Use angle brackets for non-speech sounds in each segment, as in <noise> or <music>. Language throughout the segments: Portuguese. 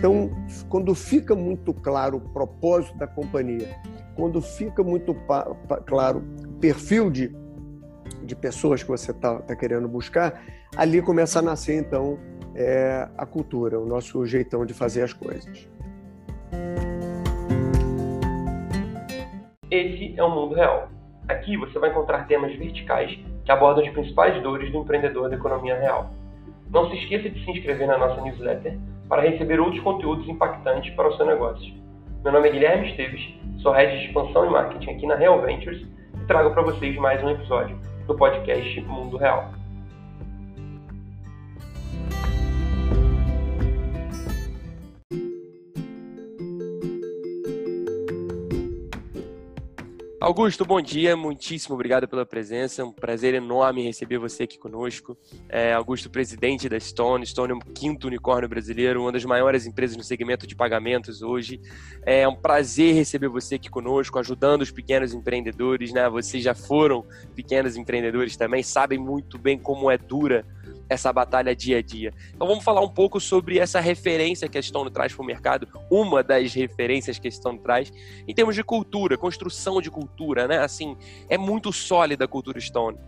Então, quando fica muito claro o propósito da companhia, quando fica muito claro o perfil de, de pessoas que você está tá querendo buscar, ali começa a nascer, então, é, a cultura, o nosso jeitão de fazer as coisas. Esse é o mundo real. Aqui você vai encontrar temas verticais que abordam as principais dores do empreendedor da economia real. Não se esqueça de se inscrever na nossa newsletter para receber outros conteúdos impactantes para o seu negócio. Meu nome é Guilherme Esteves, sou head de expansão e marketing aqui na Real Ventures e trago para vocês mais um episódio do podcast Mundo Real. Augusto, bom dia, muitíssimo obrigado pela presença, um prazer enorme receber você aqui conosco. É, Augusto, presidente da Stone, Stone é o quinto unicórnio brasileiro, uma das maiores empresas no segmento de pagamentos hoje. É um prazer receber você aqui conosco, ajudando os pequenos empreendedores, né? Vocês já foram pequenos empreendedores também, sabem muito bem como é dura essa batalha dia a dia. Então vamos falar um pouco sobre essa referência que a Stone traz para o mercado, uma das referências que a Stone traz, em termos de cultura, construção de cultura, né? Assim, é muito sólida a cultura Stone.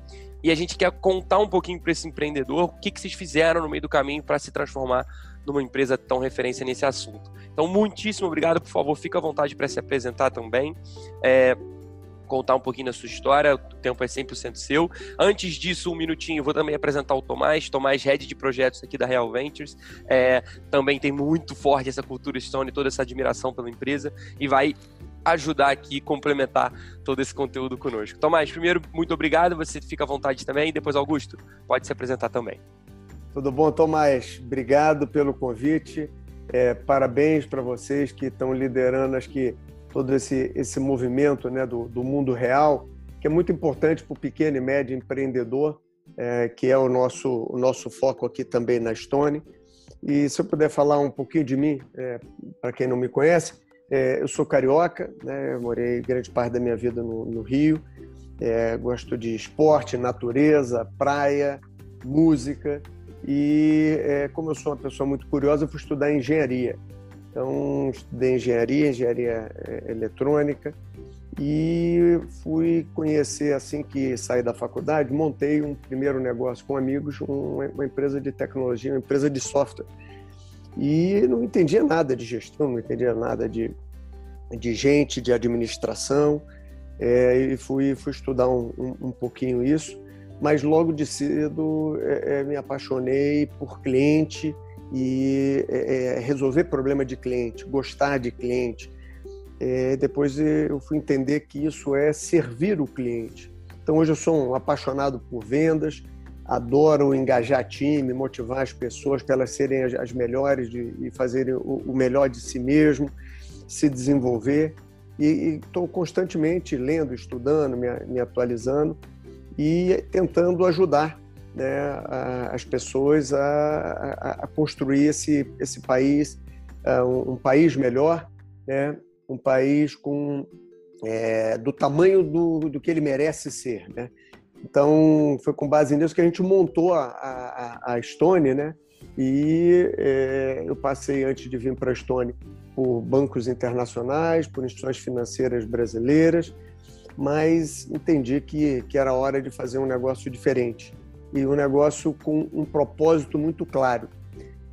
E a gente quer contar um pouquinho para esse empreendedor o que, que vocês fizeram no meio do caminho para se transformar numa empresa tão referência nesse assunto. Então, muitíssimo obrigado, por favor, fica à vontade para se apresentar também. É, contar um pouquinho da sua história, o tempo é 100% seu. Antes disso, um minutinho, vou também apresentar o Tomás, Tomás, head de projetos aqui da Real Ventures. É, também tem muito forte essa cultura Stone, toda essa admiração pela empresa e vai ajudar aqui, complementar todo esse conteúdo conosco. Tomás, primeiro, muito obrigado, você fica à vontade também, e depois Augusto, pode se apresentar também. Tudo bom, Tomás? Obrigado pelo convite. É, parabéns para vocês que estão liderando, acho que todo esse, esse movimento né, do, do mundo real, que é muito importante para o pequeno e médio empreendedor, é, que é o nosso, o nosso foco aqui também na Stone. E se eu puder falar um pouquinho de mim, é, para quem não me conhece, é, eu sou carioca, né, morei grande parte da minha vida no, no Rio, é, gosto de esporte, natureza, praia, música. E é, como eu sou uma pessoa muito curiosa, eu fui estudar engenharia. Então, estudei engenharia, engenharia eh, eletrônica e fui conhecer assim que saí da faculdade, montei um primeiro negócio com amigos, uma empresa de tecnologia, uma empresa de software. E não entendia nada de gestão, não entendia nada de, de gente, de administração, é, e fui, fui estudar um, um, um, pouquinho isso, mas logo de cedo é, me apaixonei por cliente, e é, é, resolver problema de cliente, gostar de cliente. É, depois eu fui entender que isso é servir o cliente. Então hoje eu sou um apaixonado por vendas, adoro engajar time, motivar as pessoas para elas serem as, melhores de, e fazerem o, o, melhor de si mesmo, se desenvolver. E estou constantemente lendo, estudando, me, me atualizando e tentando ajudar né, as pessoas a, a, a, construir esse, esse país, um, um, país melhor, né, um país com é, do tamanho do, do que ele merece ser. Né? Então, foi com base nisso que a gente montou a, a, a né? E é, eu passei, antes de vir para a Estônia, por bancos internacionais, por instituições financeiras brasileiras, mas entendi que, que era hora de fazer um negócio diferente e um negócio com um propósito muito claro,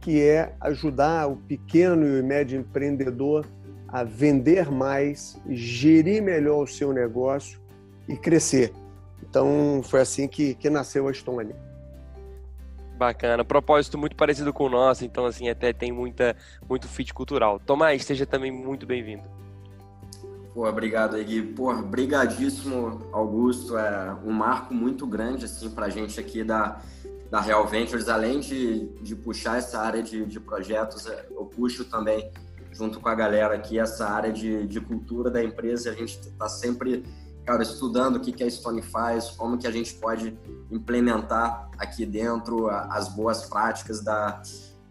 que é ajudar o pequeno e o médio empreendedor a vender mais, gerir melhor o seu negócio e crescer. Então, foi assim que, que nasceu a Estônia. Bacana, propósito muito parecido com o nosso, então assim até tem muita muito fit cultural. Tomás, seja também muito bem-vindo. Pô, obrigado aí, Gui. Pô, brigadíssimo, Augusto. É um marco muito grande, assim, pra gente aqui da, da Real Ventures. Além de, de puxar essa área de, de projetos, é, eu puxo também, junto com a galera aqui, essa área de, de cultura da empresa. A gente está sempre, cara, estudando o que, que a Stone faz, como que a gente pode implementar aqui dentro as boas práticas da,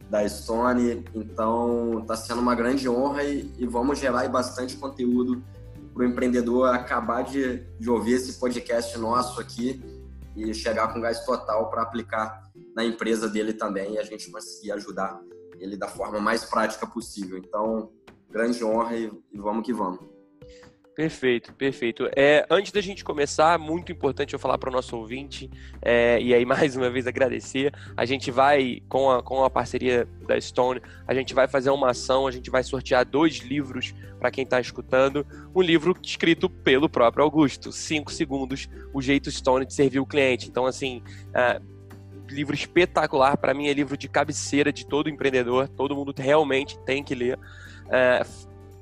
da Stone. Então, está sendo uma grande honra e, e vamos gerar bastante conteúdo para o empreendedor acabar de, de ouvir esse podcast nosso aqui e chegar com gás total para aplicar na empresa dele também e a gente conseguir ajudar ele da forma mais prática possível. Então, grande honra e, e vamos que vamos. Perfeito, perfeito. É, antes da gente começar, muito importante eu falar para o nosso ouvinte, é, e aí <laughs> mais uma vez agradecer. A gente vai, com a, com a parceria da Stone, a gente vai fazer uma ação, a gente vai sortear dois livros para quem está escutando. Um livro escrito pelo próprio Augusto, Cinco Segundos, O Jeito Stone de Servir o Cliente. Então, assim, é, livro espetacular, para mim é livro de cabeceira de todo empreendedor, todo mundo realmente tem que ler. É,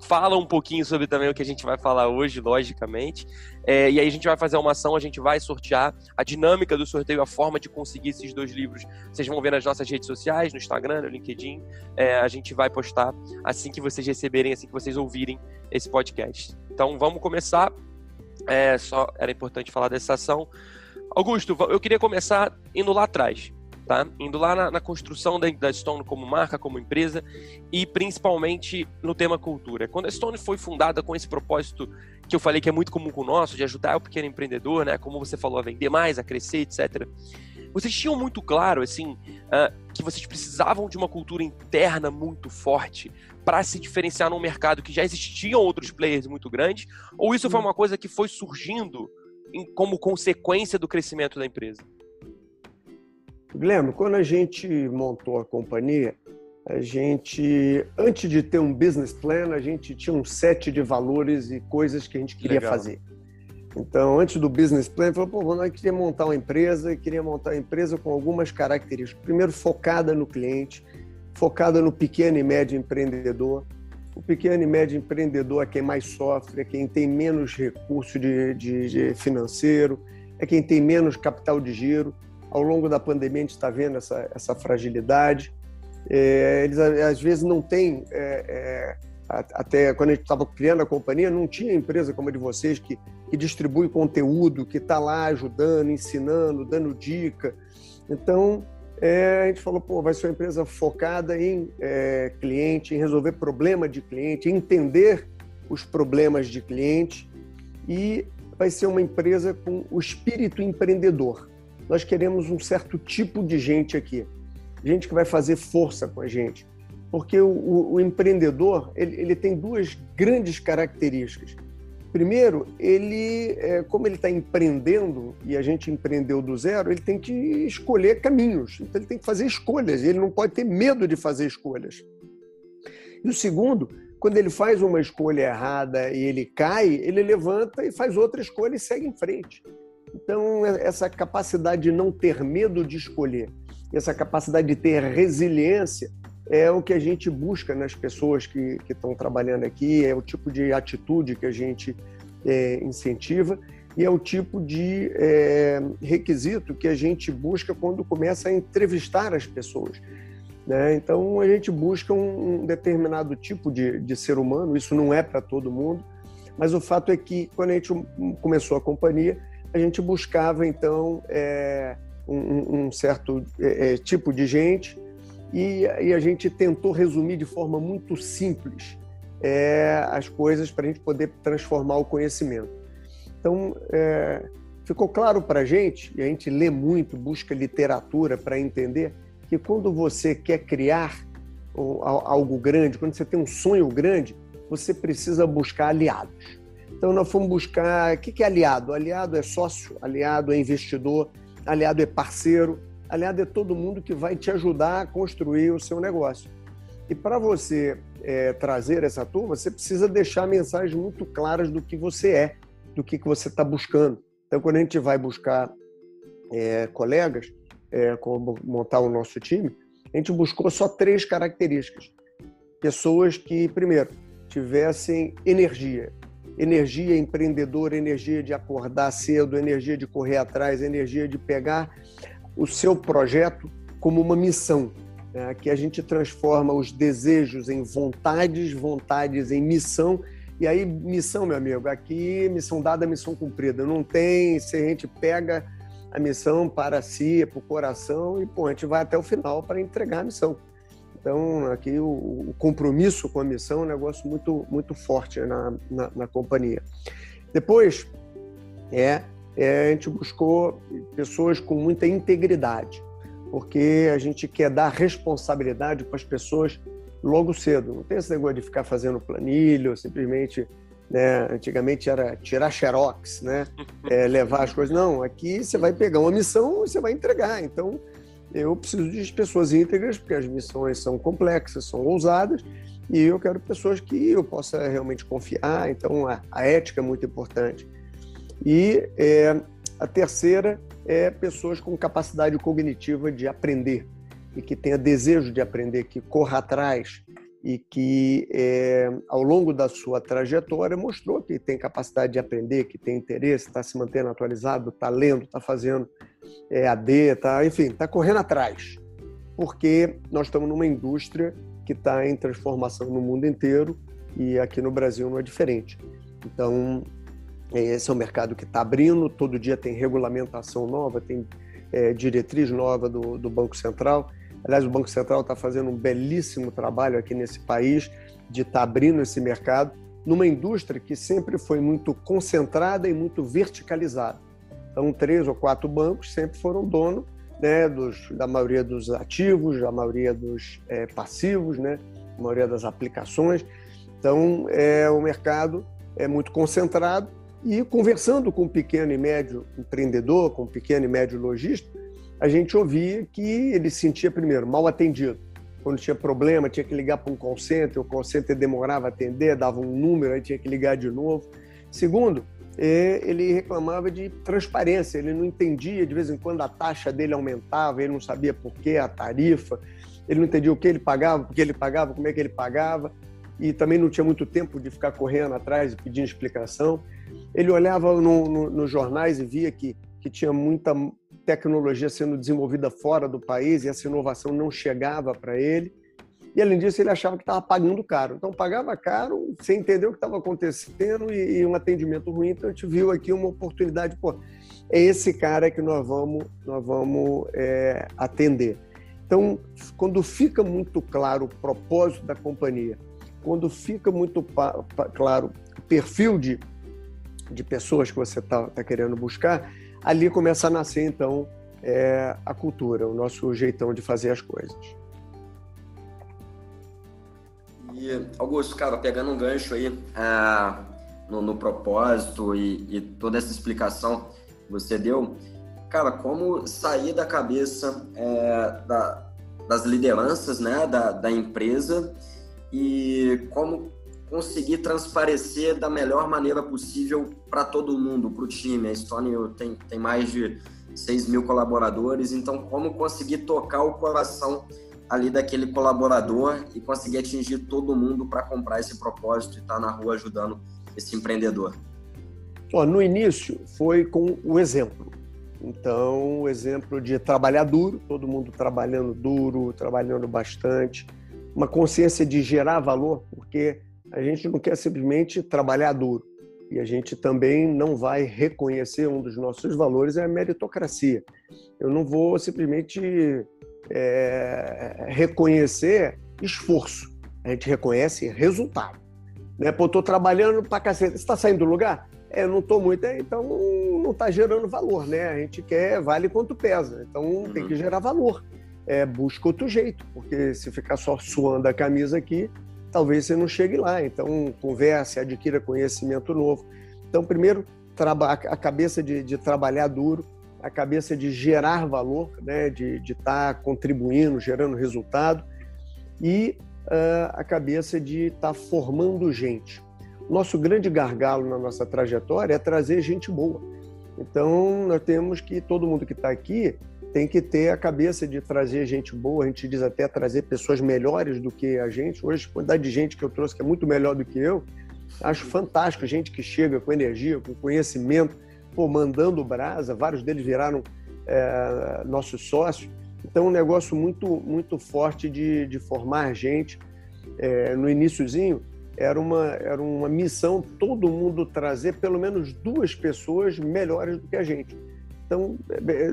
fala um pouquinho sobre também o que a gente vai falar hoje, logicamente. É, e aí a gente vai fazer uma ação, a gente vai sortear a dinâmica do sorteio, a forma de conseguir esses dois livros. Vocês vão ver nas nossas redes sociais, no Instagram, no LinkedIn. É, a gente vai postar assim que vocês receberem, assim que vocês ouvirem esse podcast. Então vamos começar. É, só era importante falar dessa ação. Augusto, eu queria começar indo lá atrás tá? Indo lá na, na construção da, da, Stone como marca, como empresa e principalmente no tema cultura. Quando a Stone foi fundada com esse propósito que eu falei que é muito comum com o nosso, de ajudar o pequeno empreendedor, né? Como você falou, a vender mais, a crescer, etc. Vocês tinham muito claro, assim, uh, que vocês precisavam de uma cultura interna muito forte para se diferenciar num mercado que já existiam outros players muito grandes? Ou isso foi uma coisa que foi surgindo em, como consequência do crescimento da empresa? Guilherme, quando a gente montou a companhia, a gente, antes de ter um business plan, a gente tinha um set de valores e coisas que a gente queria Legal. fazer. Então, antes do business plan, falou, pô, nós queríamos montar uma empresa e queria montar uma empresa com algumas características. Primeiro, focada no cliente, focada no pequeno e médio empreendedor. O pequeno e médio empreendedor é quem mais sofre, é quem tem menos recurso de, de, de financeiro, é quem tem menos capital de giro ao longo da pandemia a gente está vendo essa, essa fragilidade. É, eles às vezes não têm, é, é, até quando a gente estava criando a companhia, não tinha empresa como a de vocês que, que distribui conteúdo, que está lá ajudando, ensinando, dando dica. Então, é, a gente falou, pô, vai ser uma empresa focada em é, cliente, em resolver problema de cliente, entender os problemas de cliente e vai ser uma empresa com o espírito empreendedor nós queremos um certo tipo de gente aqui, gente que vai fazer força com a gente, porque o, o, o empreendedor ele, ele, tem duas grandes características. Primeiro, ele, é, como ele está empreendendo e a gente empreendeu do zero, ele tem que escolher caminhos. Então ele tem que fazer escolhas. Ele não pode ter medo de fazer escolhas. E o segundo, quando ele faz uma escolha errada e ele cai, ele levanta e faz outra escolha e segue em frente. Então, é, essa capacidade de não ter medo de escolher, essa capacidade de ter resiliência, é o que a gente busca nas pessoas que, estão trabalhando aqui, é o tipo de atitude que a gente é, incentiva e é o tipo de é, requisito que a gente busca quando começa a entrevistar as pessoas. Né? Então, a gente busca um, um determinado tipo de, de ser humano, isso não é para todo mundo, mas o fato é que, quando a gente começou a companhia, a gente buscava então é, um, um, certo é, é, tipo de gente e, e, a gente tentou resumir de forma muito simples é, as coisas para a gente poder transformar o conhecimento. Então, é, ficou claro para a gente, e a gente lê muito, busca literatura para entender, que quando você quer criar algo grande, quando você tem um sonho grande, você precisa buscar aliados. Então, nós fomos buscar o que é aliado. Aliado é sócio, aliado é investidor, aliado é parceiro, aliado é todo mundo que vai te ajudar a construir o seu negócio. E para você é, trazer essa turma, você precisa deixar mensagens muito claras do que você é, do que, que você está buscando. Então, quando a gente vai buscar é, colegas, é, como montar o nosso time, a gente buscou só três características. Pessoas que, primeiro, tivessem energia energia empreendedora, energia de acordar cedo, energia de correr atrás, energia de pegar o seu projeto como uma missão, né? que a gente transforma os desejos em vontades, vontades em missão. E aí, missão, meu amigo, aqui missão dada, missão cumprida. Não tem, se a gente pega a missão para si, para o coração, e pô, a gente vai até o final para entregar a missão. Então, aqui o, o, compromisso com a missão é um negócio muito, muito forte na, na, na companhia. Depois, é, é, a gente buscou pessoas com muita integridade, porque a gente quer dar responsabilidade para as pessoas logo cedo. Não tem esse negócio de ficar fazendo planilha, simplesmente, né, antigamente era tirar xerox, né, <laughs> é, levar as coisas. Não, aqui você vai pegar uma missão e você vai entregar. Então, eu preciso de pessoas íntegras, porque as missões são complexas, são ousadas, e eu quero pessoas que eu possa realmente confiar. Então, a, a ética é muito importante. E é, a terceira é pessoas com capacidade cognitiva de aprender e que tenha desejo de aprender, que corra atrás e que é, ao longo da sua trajetória mostrou que tem capacidade de aprender, que tem interesse, está se mantendo atualizado, está lendo, está fazendo é, AD, está, enfim, está correndo atrás, porque nós estamos numa indústria que está em transformação no mundo inteiro e aqui no Brasil não é diferente. Então esse é um mercado que está abrindo, todo dia tem regulamentação nova, tem é, diretriz nova do, do Banco Central. Aliás, o Banco Central está fazendo um belíssimo trabalho aqui nesse país de estar tá abrindo esse mercado numa indústria que sempre foi muito concentrada e muito verticalizada. Então, três ou quatro bancos sempre foram dono né, dos, da maioria dos ativos, da maioria dos é, passivos, né, maioria das aplicações. Então, é, o mercado é muito concentrado e conversando com o pequeno e médio empreendedor, com o pequeno e médio lojista, a gente ouvia que ele se sentia, primeiro, mal atendido. Quando tinha problema, tinha que ligar para um call center, o call center demorava a atender, dava um número, aí tinha que ligar de novo. Segundo, é, ele reclamava de transparência, ele não entendia, de vez em quando a taxa dele aumentava, ele não sabia por que a tarifa, ele não entendia o que ele pagava, por que ele pagava, como é que ele pagava, e também não tinha muito tempo de ficar correndo atrás e pedindo explicação. Ele olhava no, no, nos jornais e via que, que tinha muita tecnologia sendo desenvolvida fora do país e essa inovação não chegava para ele. E, além disso, ele achava que estava pagando caro. Então, pagava caro sem entender o que estava acontecendo e, e, um atendimento ruim. Então, a gente viu aqui uma oportunidade. Pô, é esse cara que nós vamos, nós vamos é, atender. Então, quando fica muito claro o propósito da companhia, quando fica muito claro o perfil de de pessoas que você está tá querendo buscar, ali começa a nascer, então, é, a cultura, o nosso jeitão de fazer as coisas. E, Augusto, cara, pegando um gancho aí é, no, no, propósito e, e, toda essa explicação que você deu, cara, como sair da cabeça é, da, das lideranças né, da, da empresa e como conseguir transparecer da melhor maneira possível para todo mundo, para o time. A Stone tem, tem mais de 6 mil colaboradores, então como conseguir tocar o coração ali daquele colaborador e conseguir atingir todo mundo para comprar esse propósito e estar tá na rua ajudando esse empreendedor? No início foi com o exemplo. Então, o exemplo de trabalhar duro, todo mundo trabalhando duro, trabalhando bastante, uma consciência de gerar valor, porque a gente não quer simplesmente trabalhar duro. E a gente também não vai reconhecer um dos nossos valores é a meritocracia. Eu não vou simplesmente é, reconhecer esforço. A gente reconhece resultado. Né? Pô, estou trabalhando para cacete. Você está saindo do lugar? É, eu não estou muito, é, então não está gerando valor, né? A gente quer vale quanto pesa, então uhum. tem que gerar valor. É, busca outro jeito, porque se ficar só suando a camisa aqui, talvez você não chegue lá. Então, converse, adquira conhecimento novo. Então, primeiro, a cabeça de, de trabalhar duro, a cabeça de gerar valor, né, de estar tá contribuindo, gerando resultado, e uh, a cabeça de estar tá formando gente. Nosso grande gargalo na nossa trajetória é trazer gente boa. Então, nós temos que, todo mundo que está aqui, tem que ter a cabeça de trazer gente boa, a gente diz até trazer pessoas melhores do que a gente. Hoje, a quantidade de gente que eu trouxe que é muito melhor do que eu, acho fantástico. Gente que chega com energia, com conhecimento, pô, mandando brasa, vários deles viraram é, nossos sócios. Então, um negócio muito, muito forte de, de formar gente. É, no iníciozinho, era uma, era uma missão todo mundo trazer pelo menos duas pessoas melhores do que a gente. Então,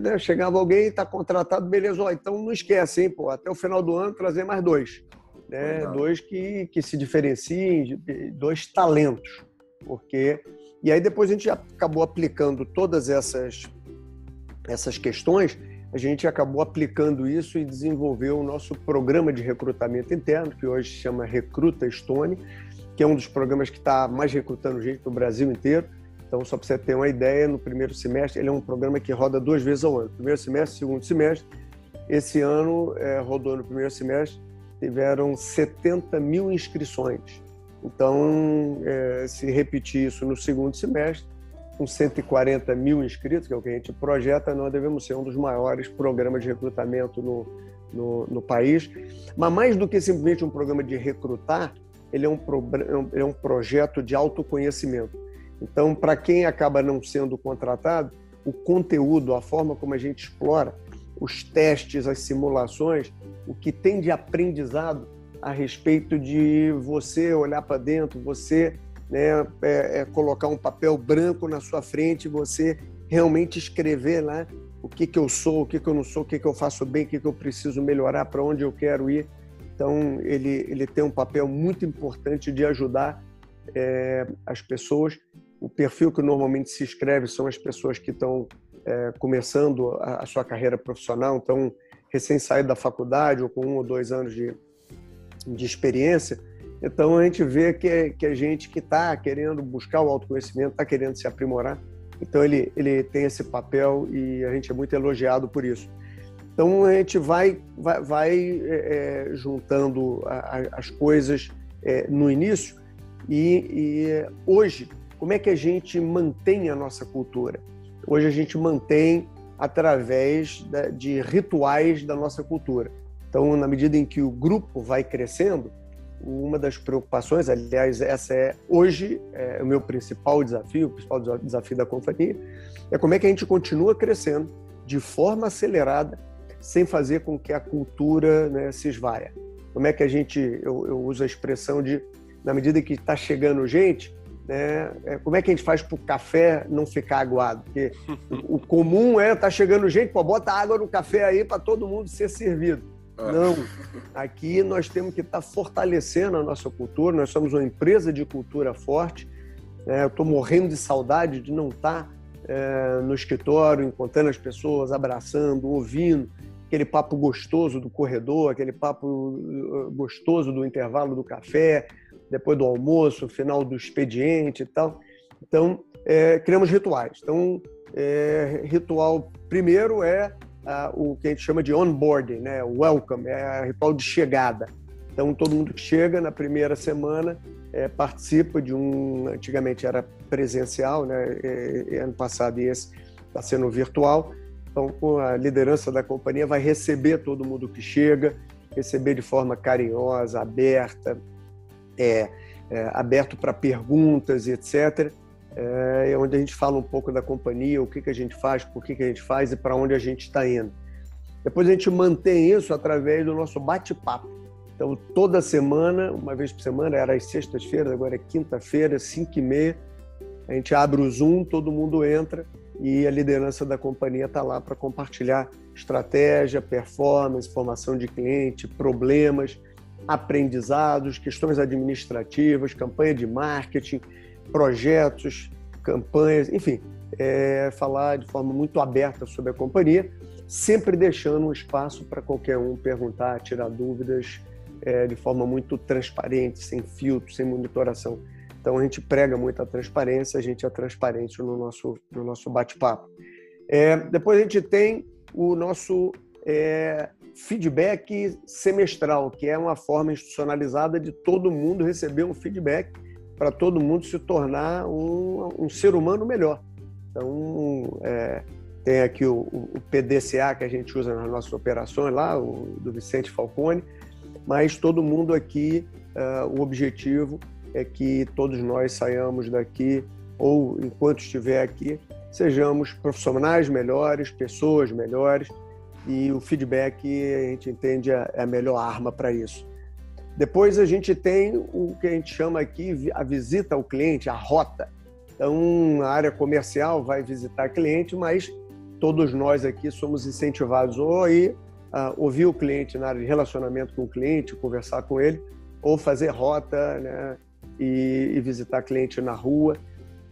né, chegava alguém, está contratado, beleza, ó, então não esquece, hein, pô, até o final do ano trazer mais dois. Né? Dois que, que se diferenciem, dois talentos. Porque. E aí depois a gente acabou aplicando todas essas, essas questões a gente acabou aplicando isso e desenvolveu o nosso programa de recrutamento interno, que hoje se chama Recruta Stone, que é um dos programas que está mais recrutando gente no Brasil inteiro. Então, só para você ter uma ideia, no primeiro semestre, ele é um programa que roda duas vezes ao ano. Primeiro semestre, segundo semestre. Esse ano, é, rodou no primeiro semestre, tiveram 70 mil inscrições. Então, é, se repetir isso no segundo semestre, com 140 mil inscritos, que é o que a gente projeta, nós devemos ser um dos maiores programas de recrutamento no, no, no país. Mas mais do que simplesmente um programa de recrutar, ele é um, pro, é um projeto de autoconhecimento. Então, para quem acaba não sendo contratado, o conteúdo, a forma como a gente explora, os testes, as simulações, o que tem de aprendizado a respeito de você olhar para dentro, você né, é, é colocar um papel branco na sua frente, você realmente escrever lá o que, que eu sou, o que, que eu não sou, o que, que eu faço bem, o que, que eu preciso melhorar, para onde eu quero ir. Então, ele, ele tem um papel muito importante de ajudar é, as pessoas. O perfil que normalmente se inscreve são as pessoas que estão é, começando a, a, sua carreira profissional, então, recém saído da faculdade ou com um ou dois anos de, de experiência. Então, a gente vê que, que a gente que está querendo buscar o autoconhecimento, está querendo se aprimorar. Então, ele, ele tem esse papel e a gente é muito elogiado por isso. Então, a gente vai, vai, vai é, é juntando a, a, as coisas é, no início e, e hoje, como é que a gente mantém a nossa cultura? Hoje a gente mantém através de rituais da nossa cultura. Então, na medida em que o grupo vai crescendo, uma das preocupações, aliás, essa é hoje é, o meu principal desafio, o principal desafio da companhia, é como é que a gente continua crescendo de forma acelerada, sem fazer com que a cultura né, se esvaia. Como é que a gente, eu, eu uso a expressão de, na medida que está chegando gente, né, é, como é que a gente faz para o café não ficar aguado? Porque o, comum é tá chegando gente, pô, bota água no café aí para todo mundo ser servido. Ah. Não, aqui nós temos que estar tá fortalecendo a nossa cultura. Nós somos uma empresa de cultura forte. É, eu estou morrendo de saudade de não estar tá, é, no escritório, encontrando as pessoas, abraçando, ouvindo aquele papo gostoso do corredor, aquele papo uh, gostoso do intervalo do café, depois do almoço, final do expediente e tal. Então, é, criamos rituais. Então, é, ritual primeiro é o que a gente chama de onboarding, né? welcome, é ritual de chegada. Então, todo mundo que chega na primeira semana é, participa de um. Antigamente era presencial, né? E, ano passado e esse está sendo virtual. Então, com a liderança da companhia, vai receber todo mundo que chega, receber de forma carinhosa, aberta, é, é, aberto para perguntas, etc. É, é, onde a gente fala um pouco da companhia, o que, que a gente faz, por que, que a gente faz e para onde a gente está indo. Depois a gente mantém isso através do nosso bate-papo. Então, toda semana, uma vez por semana, era às sextas-feiras, agora é quinta-feira, cinco e meia, a gente abre o Zoom, todo mundo entra e a liderança da companhia está lá para compartilhar estratégia, performance, formação de cliente, problemas, aprendizados, questões administrativas, campanha de marketing, projetos, campanhas, enfim, é, falar de forma muito aberta sobre a companhia, sempre deixando um espaço para qualquer um perguntar, tirar dúvidas é, de forma muito transparente, sem filtro, sem monitoração. Então a gente prega muito a transparência, a gente é transparente no nosso, no nosso bate-papo. É, depois a gente tem o nosso é, feedback semestral, que é uma forma institucionalizada de todo mundo receber um feedback para todo mundo se tornar um, um, ser humano melhor. Então, é, tem aqui o, o, PDCA que a gente usa nas nossas operações lá, o do Vicente Falcone, mas todo mundo aqui, uh, o objetivo é que todos nós saiamos daqui, ou enquanto estiver aqui, sejamos profissionais melhores, pessoas melhores, e o feedback a gente entende é, é a melhor arma para isso. Depois a gente tem o que a gente chama aqui a visita ao cliente, a rota. Então, a área comercial vai visitar cliente, mas todos nós aqui somos incentivados ou a ir ouvir o cliente na área de relacionamento com o cliente, conversar com ele, ou fazer rota né, e, e visitar cliente na rua,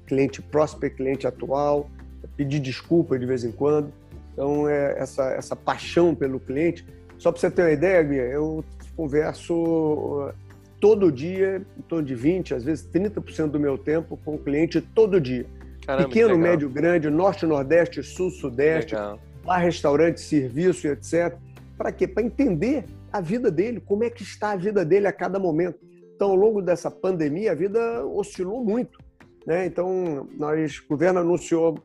cliente prospect, cliente atual, pedir desculpa de vez em quando. Então, é essa, essa paixão pelo cliente. Só para você ter uma ideia, Guia, eu converso uh, todo dia, em torno de 20, às vezes 30% do meu tempo com o cliente todo dia. Caramba, Pequeno, médio, grande, norte, nordeste, sul, sudeste, bar, restaurante, serviço, etc. Para quê? Para entender a vida dele, como é que está a vida dele a cada momento. Então, ao longo dessa pandemia, a vida oscilou muito. Né? Então, nós, o governo anunciou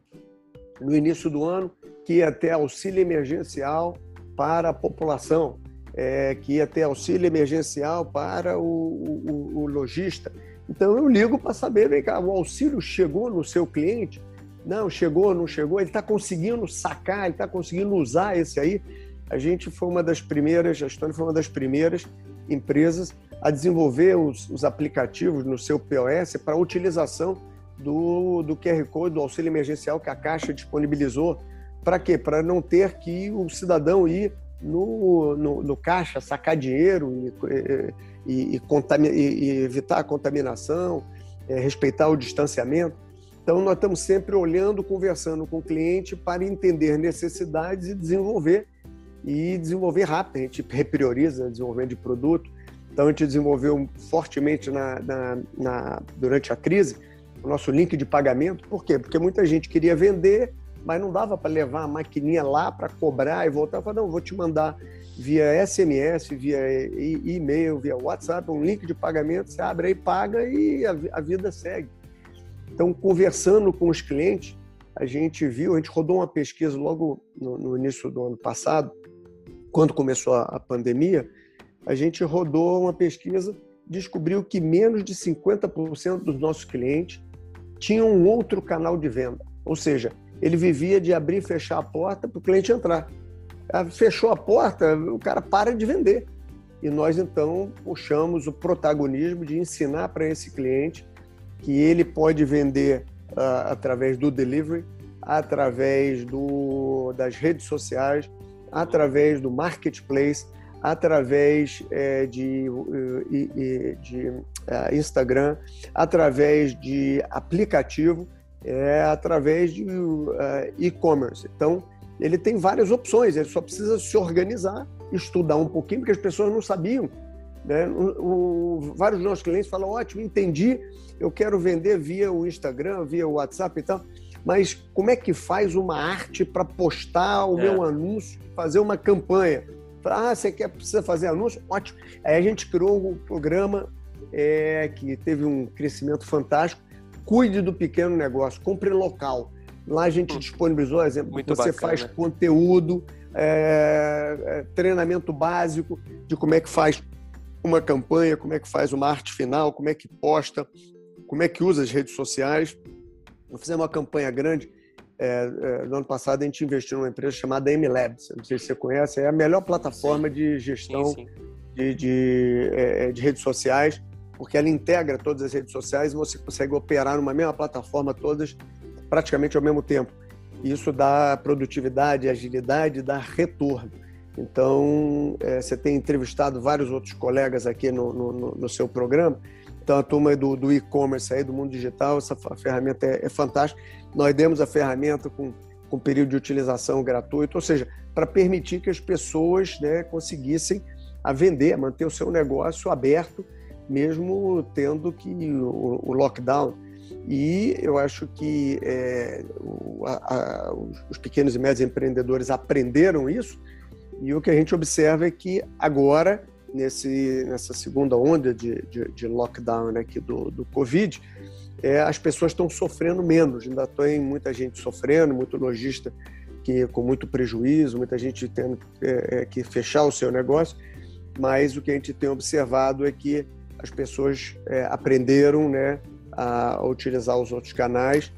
no início do ano que ia ter auxílio emergencial para a população, é, que ia ter auxílio emergencial para o, o, o lojista. Então eu ligo para saber, vem cá, o auxílio chegou no seu cliente? Não, chegou, não chegou, ele está conseguindo sacar, ele está conseguindo usar esse aí. A gente foi uma das primeiras, a Stone foi uma das primeiras empresas a desenvolver os, os aplicativos no seu POS para utilização do, do QR Code, do auxílio emergencial que a Caixa disponibilizou. Para quê? Para não ter que o cidadão ir no, no, no caixa, sacar dinheiro e, e, e, e evitar a contaminação, é, respeitar o distanciamento. Então, nós estamos sempre olhando, conversando com o cliente para entender necessidades e desenvolver, e desenvolver rápido. A gente reprioriza o desenvolvimento de produto. Então, a gente desenvolveu fortemente na, na, na, durante a crise o nosso link de pagamento. Por quê? Porque muita gente queria vender, mas não dava para levar a maquininha lá para cobrar e voltar. Eu não, vou te mandar via SMS, via e-mail, via WhatsApp, um link de pagamento, você abre aí, paga e a, a vida segue. Então, conversando com os clientes, a gente viu, a gente rodou uma pesquisa logo no, no início do ano passado, quando começou a, a pandemia, a gente rodou uma pesquisa, descobriu que menos de 50% dos nossos clientes tinham um outro canal de venda. Ou seja, ele vivia de abrir e fechar a porta para o cliente entrar. Ah, fechou a porta, o cara para de vender. E nós então puxamos o protagonismo de ensinar para esse cliente que ele pode vender uh, através do delivery, através do, das redes sociais, através do marketplace, através é, de, de, de uh, Instagram, através de aplicativo, é, através de uh, e-commerce. Então, ele tem várias opções, ele só precisa se organizar, estudar um pouquinho, porque as pessoas não sabiam. Né? O, o, vários dos nossos clientes falam: ótimo, entendi, eu quero vender via o Instagram, via o WhatsApp e tal, mas como é que faz uma arte para postar o é. meu anúncio, fazer uma campanha? Ah, você quer, precisa fazer anúncio? Ótimo. Aí a gente criou um programa é, que teve um crescimento fantástico. Cuide do pequeno negócio, compre local. Lá a gente hum. disponibilizou, exemplo, Muito você bacana. faz conteúdo, é, é, treinamento básico de como é que faz uma campanha, como é que faz uma arte final, como é que posta, como é que usa as redes sociais. Vou fazer uma campanha grande. É, é, no ano passado a gente investiu numa empresa chamada MLabs. Não sei se você conhece, é a melhor plataforma sim. de gestão sim, sim. De, de, é, de redes sociais, porque ela integra todas as redes sociais e você consegue operar numa mesma plataforma todas praticamente ao mesmo tempo. Isso dá produtividade, agilidade, dá retorno. Então, é, você tem entrevistado vários outros colegas aqui no, no, no seu programa. Então, a turma do, do e-commerce aí, do mundo digital, essa ferramenta é, é fantástica. Nós demos a ferramenta com, com período de utilização gratuito, ou seja, para permitir que as pessoas né, conseguissem a vender, manter o seu negócio aberto, mesmo tendo que o, o lockdown. E eu acho que é, a, a, os pequenos e médios empreendedores aprenderam isso, e o que a gente observa é que agora, nesse, nessa segunda onda de, de, de lockdown aqui do, do Covid, é, as pessoas estão sofrendo menos. Ainda tem muita gente sofrendo, muito lojista que, com muito prejuízo, muita gente tendo é, é, que fechar o seu negócio, mas o que a gente tem observado é que as pessoas é, aprenderam, né? a utilizar os outros canais,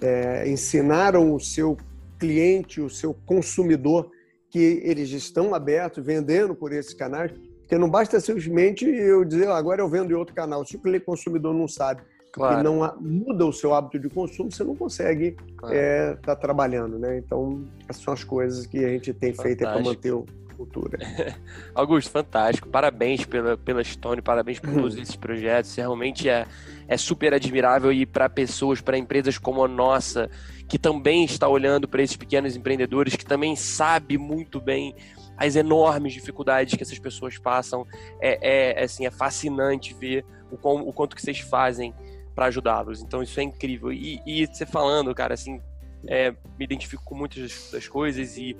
é, ensinaram o seu cliente, o seu consumidor, que eles estão abertos, vendendo por esses canais, porque não basta simplesmente eu dizer, ah, agora eu vendo em outro canal. Se o consumidor não sabe claro. e não muda o seu hábito de consumo, você não consegue estar claro. é, tá trabalhando, né? Então, essas são as coisas que a gente tem feito para manter o, cultura. <laughs> Augusto, fantástico. Parabéns pela, pela Stone, parabéns por todos <laughs> esses projetos. Realmente é, é super admirável e para pessoas, para empresas como a nossa, que também está olhando para esses pequenos empreendedores, que também sabe muito bem as enormes dificuldades que essas pessoas passam. É, é, é assim, é fascinante ver o, o quanto que vocês fazem para ajudá-los. Então isso é incrível. E, e você falando, cara, assim, é, me identifico com muitas das coisas e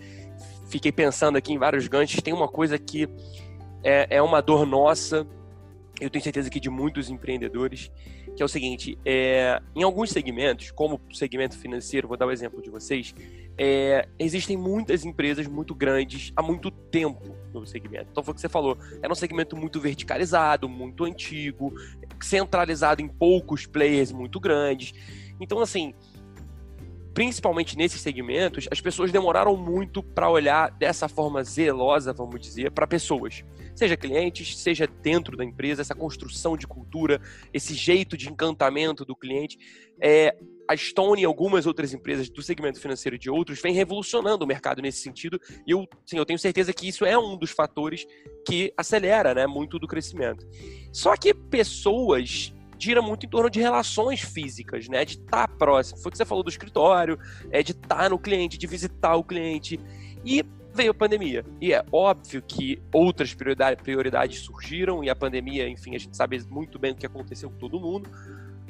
fiquei pensando aqui em vários ganchos. Tem uma coisa que é, é uma dor nossa, eu tenho certeza que de muitos empreendedores, que é o seguinte: é, em alguns segmentos, como o segmento financeiro, vou dar o um exemplo de vocês, é, existem muitas empresas muito grandes há muito tempo no segmento. Então foi o que você falou, era um segmento muito verticalizado, muito antigo, centralizado em poucos players muito grandes. Então, assim, principalmente nesses segmentos, as pessoas demoraram muito para olhar dessa forma zelosa, vamos dizer, para pessoas. Seja clientes, seja dentro da empresa, essa construção de cultura, esse jeito de encantamento do cliente. É, a Stone e algumas outras empresas do segmento financeiro de outros vêm revolucionando o mercado nesse sentido. E eu, sim, eu tenho certeza que isso é um dos fatores que acelera né, muito do crescimento. Só que pessoas gira muito em torno de relações físicas, né? De estar tá próximo. Foi o que você falou do escritório, é de estar tá no cliente, de visitar o cliente. E veio a pandemia. E é óbvio que outras prioridades surgiram e a pandemia, enfim, a gente sabe muito bem o que aconteceu com todo mundo.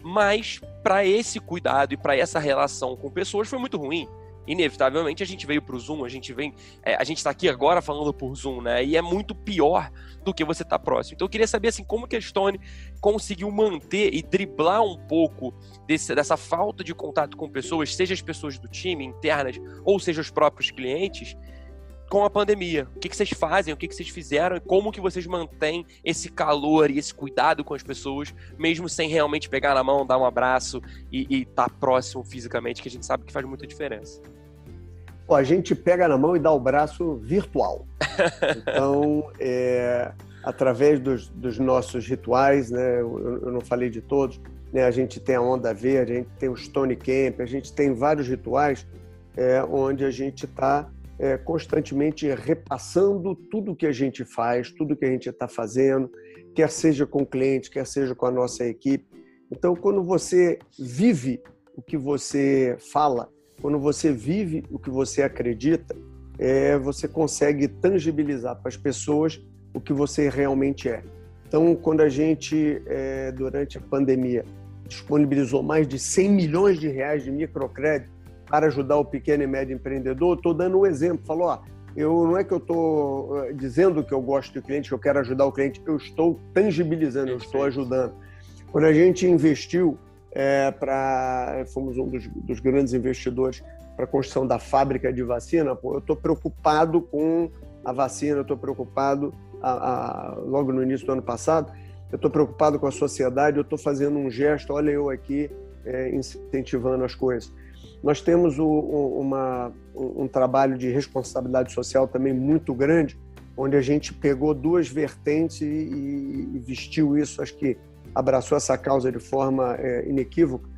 Mas para esse cuidado e para essa relação com pessoas foi muito ruim inevitavelmente a gente veio para o Zoom, a gente vem, é, a gente está aqui agora falando por Zoom, né? E é muito pior do que você tá próximo. Então eu queria saber assim como que a Stone conseguiu manter e driblar um pouco desse, dessa falta de contato com pessoas, seja as pessoas do time internas ou seja os próprios clientes, com a pandemia. O que, que vocês fazem, o que, que vocês fizeram e como que vocês mantêm esse calor e esse cuidado com as pessoas, mesmo sem realmente pegar na mão, dar um abraço e estar tá próximo fisicamente, que a gente sabe que faz muita diferença. Pô, a gente pega na mão e dá o braço virtual. <laughs> Então, é, através dos, dos, nossos rituais, né, eu, eu, não falei de todos, né, a gente tem a Onda Verde, a gente tem o Stone Camp, a gente tem vários rituais é, onde a gente está é, constantemente repassando tudo que a gente faz, tudo que a gente está fazendo, quer seja com o cliente, quer seja com a nossa equipe. Então, quando você vive o que você fala, quando você vive o que você acredita, é, você consegue tangibilizar para as pessoas o que você realmente é. Então, quando a gente, é, durante a pandemia, disponibilizou mais de 100 milhões de reais de microcrédito para ajudar o pequeno e médio empreendedor, estou dando um exemplo. Falou, ó, eu não é que eu estou eh, dizendo que eu gosto do cliente, que eu quero ajudar o cliente, eu estou tangibilizando, eu estou ajudando. Quando a gente investiu é, para fomos um dos, dos grandes investidores para a construção da fábrica de vacina, pô, eu estou preocupado com a vacina, eu estou preocupado a, a, logo no início do ano passado, eu estou preocupado com a sociedade, eu estou fazendo um gesto, olha eu aqui é, incentivando as coisas. Nós temos o, uma, um, um trabalho de responsabilidade social também muito grande, onde a gente pegou duas vertentes e, e vestiu isso, acho que abraçou essa causa de forma é, inequívoca,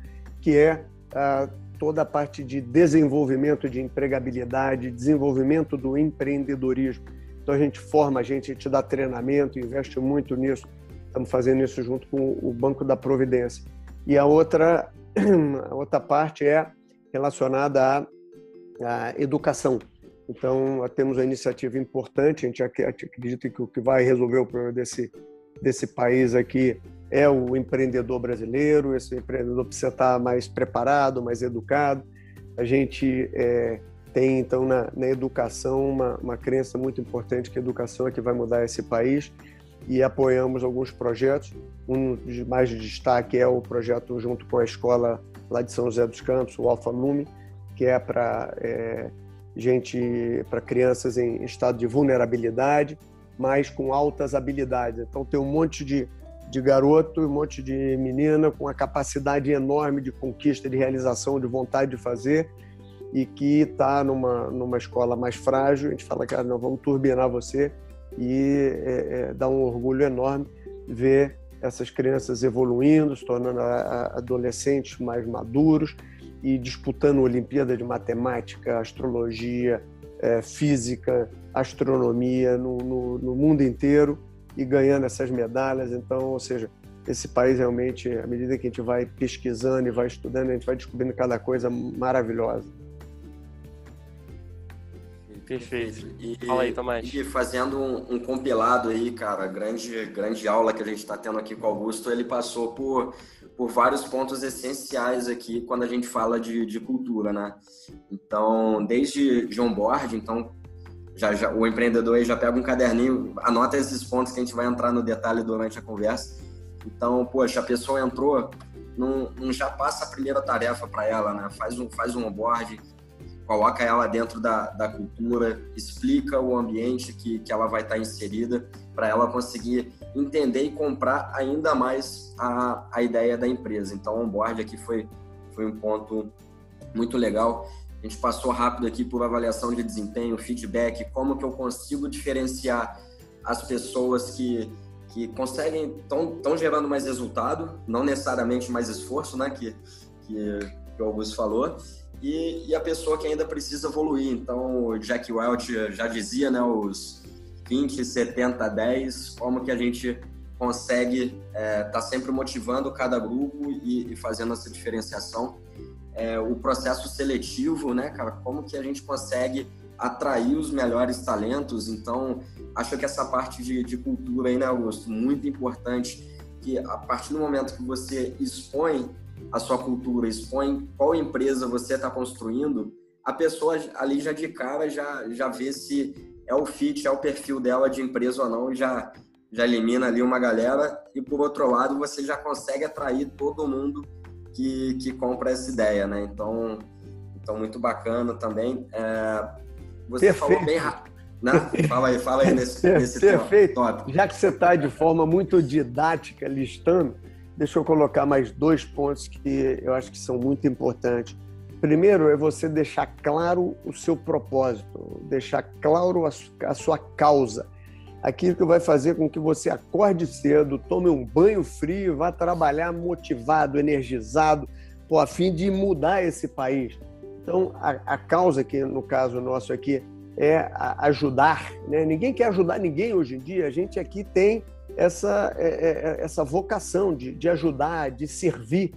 que é a, toda a parte de desenvolvimento de empregabilidade, desenvolvimento do empreendedorismo. Então a gente forma a gente, a gente dá treinamento, investe muito nisso. Estamos fazendo isso junto com o Banco da Providência. E a outra, <clears throat> a outra parte é relacionada à, à educação. Então, temos uma iniciativa importante, a gente acredita que o que vai resolver o problema desse, desse país aqui é o empreendedor brasileiro, esse empreendedor precisa estar mais preparado, mais educado. A gente é, tem, então, na, na educação uma, uma crença muito importante que a educação é que vai mudar esse país e apoiamos alguns projetos. Um de mais de destaque é o projeto junto com a escola lá de São José dos Campos, o Alfa Lume, que é para é, gente, para crianças em estado de vulnerabilidade, mas com altas habilidades. Então tem um monte de de garoto um monte de menina com a capacidade enorme de conquista, de realização, de vontade de fazer e que está numa, numa escola mais frágil. A gente fala, cara, nós vamos turbinar você e é, é, dá um orgulho enorme ver essas crianças evoluindo, se tornando adolescentes mais maduros e disputando Olimpíada de Matemática, Astrologia, é, Física, astronomia no, no, no mundo inteiro e ganhando essas medalhas. Então, ou seja, esse país realmente, à medida que a gente vai pesquisando e vai estudando, a gente vai descobrindo cada coisa maravilhosa. Perfeito. E, Fala aí, Tomás. E fazendo um, um, compilado aí, cara, grande, grande aula que a gente está tendo aqui com o Augusto, ele passou por, por vários pontos essenciais aqui quando a gente fala de, de cultura, né? Então, desde John Board, então já, já, o empreendedor aí já pega um caderninho, anota esses pontos que a gente vai entrar no detalhe durante a conversa. Então, poxa, a pessoa entrou, não, não já passa a primeira tarefa para ela, né? Faz um, faz um onboard, coloca ela dentro da, da cultura, explica o ambiente que, que ela vai estar inserida para ela conseguir entender e comprar ainda mais a, a ideia da empresa. Então, o onboard aqui foi, foi um ponto muito legal. A gente passou rápido aqui por avaliação de desempenho, feedback, como que eu consigo diferenciar as pessoas que, que conseguem, estão gerando mais resultado, não necessariamente mais esforço, né, que, que, que o Augusto falou, e, e, a pessoa que ainda precisa evoluir. Então, o Jack Welch já dizia, né, os 20, 70, 10, como que a gente consegue estar é, tá sempre motivando cada grupo e, e fazendo essa diferenciação. É, o processo seletivo, né, cara, como que a gente consegue atrair os melhores talentos. Então, acho que essa parte de, de cultura aí, né, Augusto, muito importante, que a partir do momento que você expõe a sua cultura, expõe qual empresa você está construindo, a pessoa ali já de cara já, já vê se é o fit, é o perfil dela de empresa ou não, e já, já elimina ali uma galera. E por outro lado, você já consegue atrair todo mundo que, que compra essa ideia, né? Então, então muito bacana também. É, você Perfeito. falou bem rápido. Né? Fala aí, fala aí <laughs> nesse, nesse Perfeito. Top. Já que você está de forma muito didática listando, Deixa eu colocar mais dois pontos que eu acho que são muito importantes. Primeiro é você deixar claro o seu propósito, deixar claro a sua causa. Aquilo que vai fazer com que você acorde cedo, tome um banho frio, vá trabalhar motivado, energizado, a fim de mudar esse país. Então, a, a causa que, no caso nosso aqui, é ajudar. Né? Ninguém quer ajudar ninguém hoje em dia. A gente aqui tem essa, é, é, é, essa vocação de, de ajudar, de servir.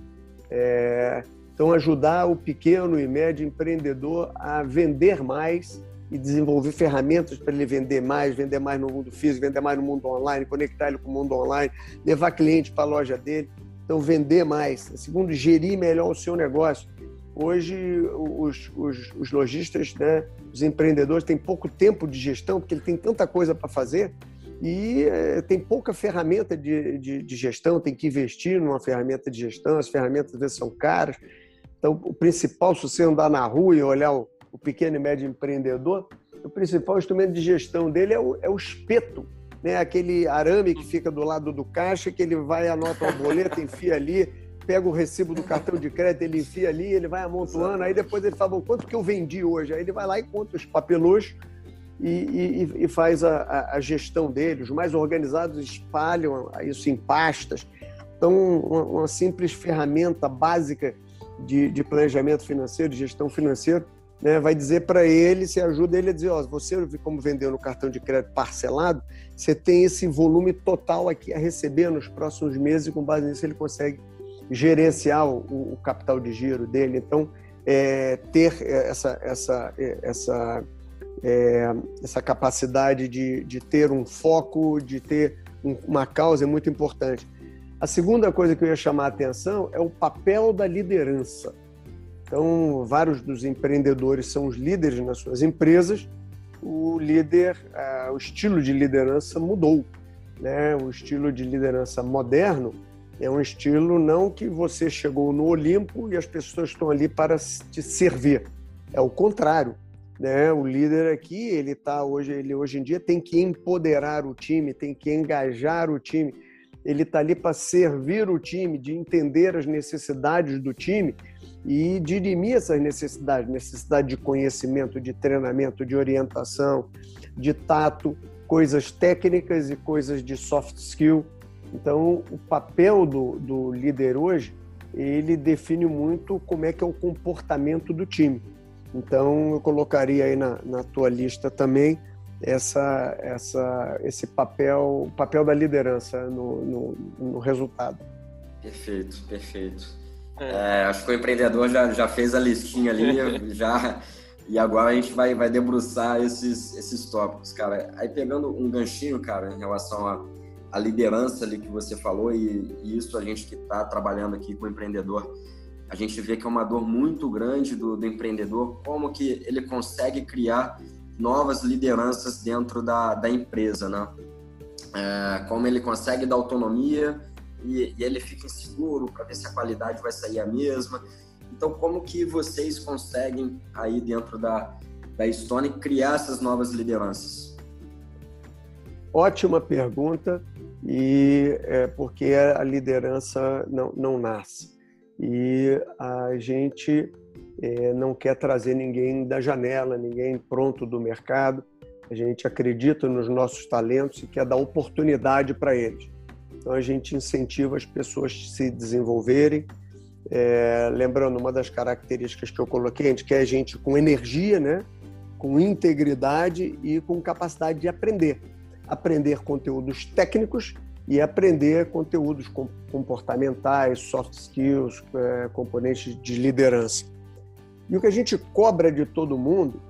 É, então, ajudar o pequeno e médio empreendedor a vender mais e desenvolver ferramentas para ele vender mais, vender mais no mundo físico, vender mais no mundo online, conectar ele com o mundo online, levar cliente para a loja dele. Então, vender mais. Segundo, gerir melhor o seu negócio. Hoje, os, os, os lojistas, né, os empreendedores têm pouco tempo de gestão, porque ele tem tanta coisa para fazer, e é, tem pouca ferramenta de, de, de, gestão, tem que investir numa ferramenta de gestão, as ferramentas vezes são caras. Então, o principal, se você andar na rua e olhar o, o pequeno e médio empreendedor, o principal instrumento de gestão dele é o, é o espeto, né? aquele arame que fica do lado do caixa, que ele vai, anota uma boleta, enfia ali, pega o recibo do cartão de crédito, ele enfia ali, ele vai amontoando, aí depois ele fala, quanto que eu vendi hoje? Aí ele vai lá e conta os papelões e, e, e faz a, a, gestão dele. Os mais organizados espalham isso em pastas. Então, uma, uma simples ferramenta básica de, de, planejamento financeiro, de gestão financeira, né, vai dizer para ele, se ajuda ele a dizer, ó, você como vendeu no cartão de crédito parcelado, você tem esse volume total aqui a receber nos próximos meses e com base nisso ele consegue gerenciar o, o capital de giro dele. Então, é, ter essa, essa, essa é, essa capacidade de, de ter um foco, de ter um, uma causa é muito importante. A segunda coisa que eu ia chamar a atenção é o papel da liderança. Então, vários dos empreendedores são os líderes nas suas empresas. O líder, o estilo de liderança mudou. Né? O estilo de liderança moderno é um estilo não que você chegou no Olimpo e as pessoas estão ali para te servir. É o contrário né? O líder aqui, ele tá hoje, ele hoje em dia tem que empoderar o time, tem que engajar o time. Ele está ali para servir o time, de entender as necessidades do time e dirimir essas necessidades, necessidade de conhecimento, de treinamento, de orientação, de tato, coisas técnicas e coisas de soft skill. Então, o papel do, do líder hoje, ele define muito como é que é o comportamento do time. Então, eu colocaria aí na, na tua lista também essa, essa, esse papel, papel da liderança no, no, no resultado. Perfeito, perfeito. É. É, acho que o empreendedor já, já fez a listinha ali, <laughs> já e agora a gente vai, vai debruçar esses, esses tópicos, cara. Aí pegando um ganchinho, cara, em relação à, à liderança ali que você falou, e, e isso a gente que está trabalhando aqui com o empreendedor, a gente vê que é uma dor muito grande do, do empreendedor, como que ele consegue criar novas lideranças dentro da, da empresa, né? É, como ele consegue dar autonomia e, e ele fica inseguro para ver se a qualidade vai sair a mesma. Então, como que vocês conseguem aí dentro da, da Stone criar essas novas lideranças? Ótima pergunta e é porque a liderança não, não nasce e a gente é, não quer trazer ninguém da janela, ninguém pronto do mercado. A gente acredita nos nossos talentos e quer dar oportunidade para eles. Então a gente incentiva as pessoas a se desenvolverem. É, lembrando, uma das características que eu coloquei, a gente quer gente com energia, né? com integridade e com capacidade de aprender. Aprender conteúdos técnicos e aprender conteúdos comportamentais, soft skills, é, componentes de liderança. E o que a gente cobra de todo mundo,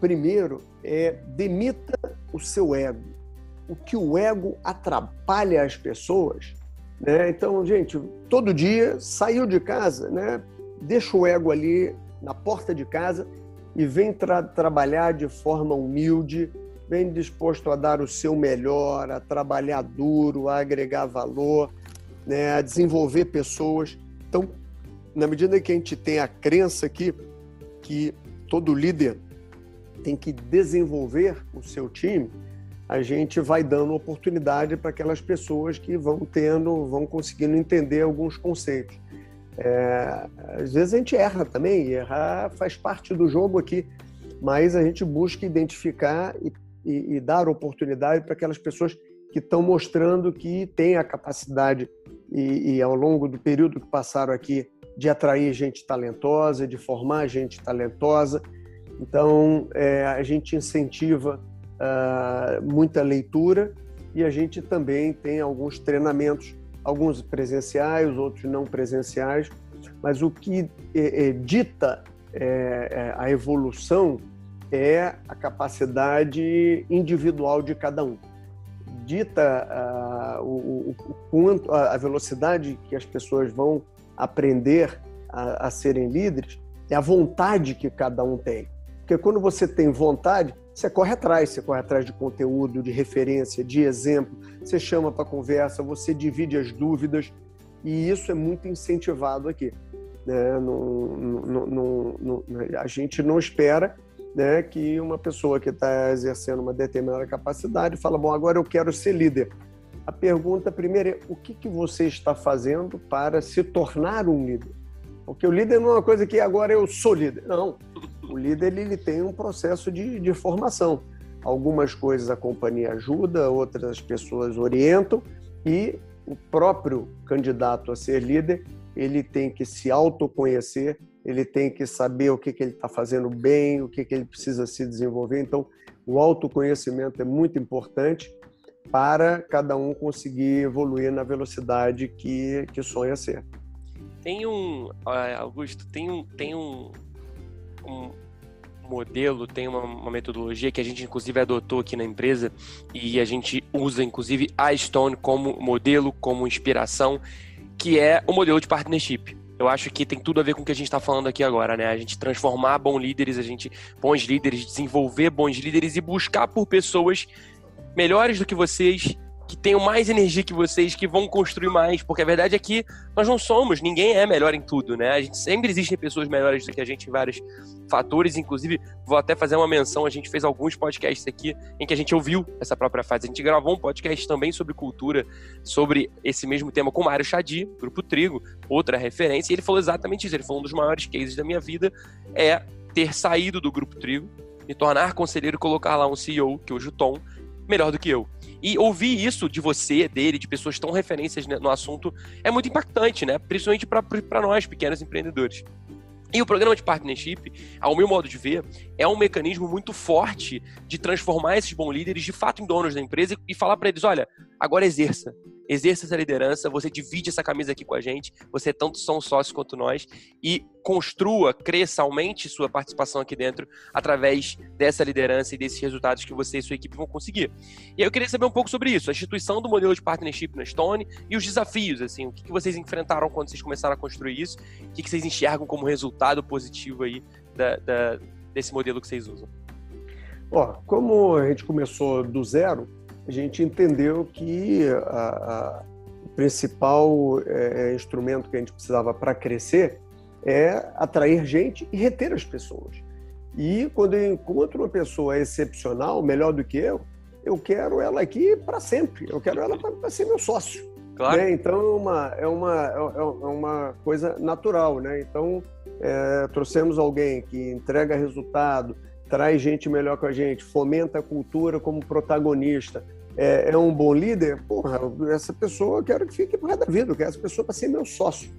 primeiro, é demita o seu ego. O que o ego atrapalha as pessoas. Né? Então, gente, todo dia saiu de casa, né? deixa o ego ali na porta de casa e vem tra trabalhar de forma humilde, vem disposto a dar o seu melhor, a trabalhar duro, a agregar valor, né? a desenvolver pessoas. Então, na medida que a gente tem a crença que que todo líder tem que desenvolver o seu time, a gente vai dando oportunidade para aquelas pessoas que vão tendo, vão conseguindo entender alguns conceitos. É, às vezes a gente erra também, errar faz parte do jogo aqui, mas a gente busca identificar e, e, e dar oportunidade para aquelas pessoas que estão mostrando que têm a capacidade e, e, ao longo do período que passaram aqui de atrair gente talentosa, de formar gente talentosa. Então, é, a gente incentiva uh, muita leitura e a gente também tem alguns treinamentos, alguns presenciais, outros não presenciais, mas o que é, é, dita é, é, a evolução é a capacidade individual de cada um. Dita uh, o, o, quanto a velocidade que as pessoas vão aprender a, a serem líderes é a vontade que cada um tem. Porque quando você tem vontade, você corre atrás, você corre atrás de conteúdo, de referência, de exemplo, você chama para conversa, você divide as dúvidas, e isso é muito incentivado aqui. Né? No, no, a gente não espera né, que uma pessoa que está exercendo uma determinada capacidade fala, bom, agora eu quero ser líder. A pergunta primeira é: o que, que você está fazendo para se tornar um líder? Porque o líder não é uma coisa que agora eu sou líder. Não. O líder ele tem um processo de, de formação. Algumas coisas a companhia ajuda, outras as pessoas orientam e o próprio candidato a ser líder ele tem que se autoconhecer, ele tem que saber o que, que ele está fazendo bem, o que, que ele precisa se desenvolver. Então, o autoconhecimento é muito importante para cada um conseguir evoluir na velocidade que, que sonha ser. Tem um, Augusto, tem um, tem um, um modelo, tem uma, uma, metodologia que a gente inclusive adotou aqui na empresa e a gente usa inclusive a Stone como modelo, como inspiração, que é o modelo de partnership. Eu acho que tem tudo a ver com o que a gente está falando aqui agora, né? A gente transformar bons líderes, a gente bons líderes, desenvolver bons líderes e buscar por pessoas melhores do que vocês, que tenham mais energia que vocês, que vão construir mais, porque a verdade é que nós não somos, ninguém é melhor em tudo, né? A gente sempre existem pessoas melhores do que a gente em vários fatores, inclusive vou até fazer uma menção, a gente fez alguns podcasts aqui em que a gente ouviu essa própria fase. A gente gravou um podcast também sobre cultura, sobre esse mesmo tema com o Mário Chadi, Grupo Trigo, outra referência, e ele falou exatamente isso, ele falou um dos maiores cases da minha vida é ter saído do Grupo Trigo, me tornar conselheiro e colocar lá um CEO, que hoje o Tom, melhor do que eu. E ouvir isso de você, dele, de pessoas tão referências no assunto, é muito impactante, né? Principalmente para nós, pequenos empreendedores. E o programa de partnership, ao meu modo de ver, é um mecanismo muito forte de transformar esses bons líderes de fato em donos da empresa e falar para eles: olha, agora exerça. Exerça essa liderança, você divide essa camisa aqui com a gente, você é tanto são sócio quanto nós, e construa, cresça, aumente sua participação aqui dentro através dessa liderança e desses resultados que você e sua equipe vão conseguir. E eu queria saber um pouco sobre isso, a instituição do modelo de partnership na Stone e os desafios, assim, o que vocês enfrentaram quando vocês começaram a construir isso, o que vocês enxergam como resultado positivo aí da, da, desse modelo que vocês usam. Ó, como a gente começou do zero, a gente entendeu que a, a, o principal é, instrumento que a gente precisava para crescer é atrair gente e reter as pessoas. E quando eu encontro uma pessoa excepcional, melhor do que eu, eu quero ela aqui para sempre. Eu quero ela para ser meu sócio. Claro. Né? Então é uma, é, uma, é, é uma coisa natural. Né? Então é, trouxemos alguém que entrega resultado, traz gente melhor com a gente, fomenta a cultura como protagonista, é, é, um bom líder, porra, essa pessoa eu quero que fique por da vida, eu quero essa pessoa para ser meu sócio.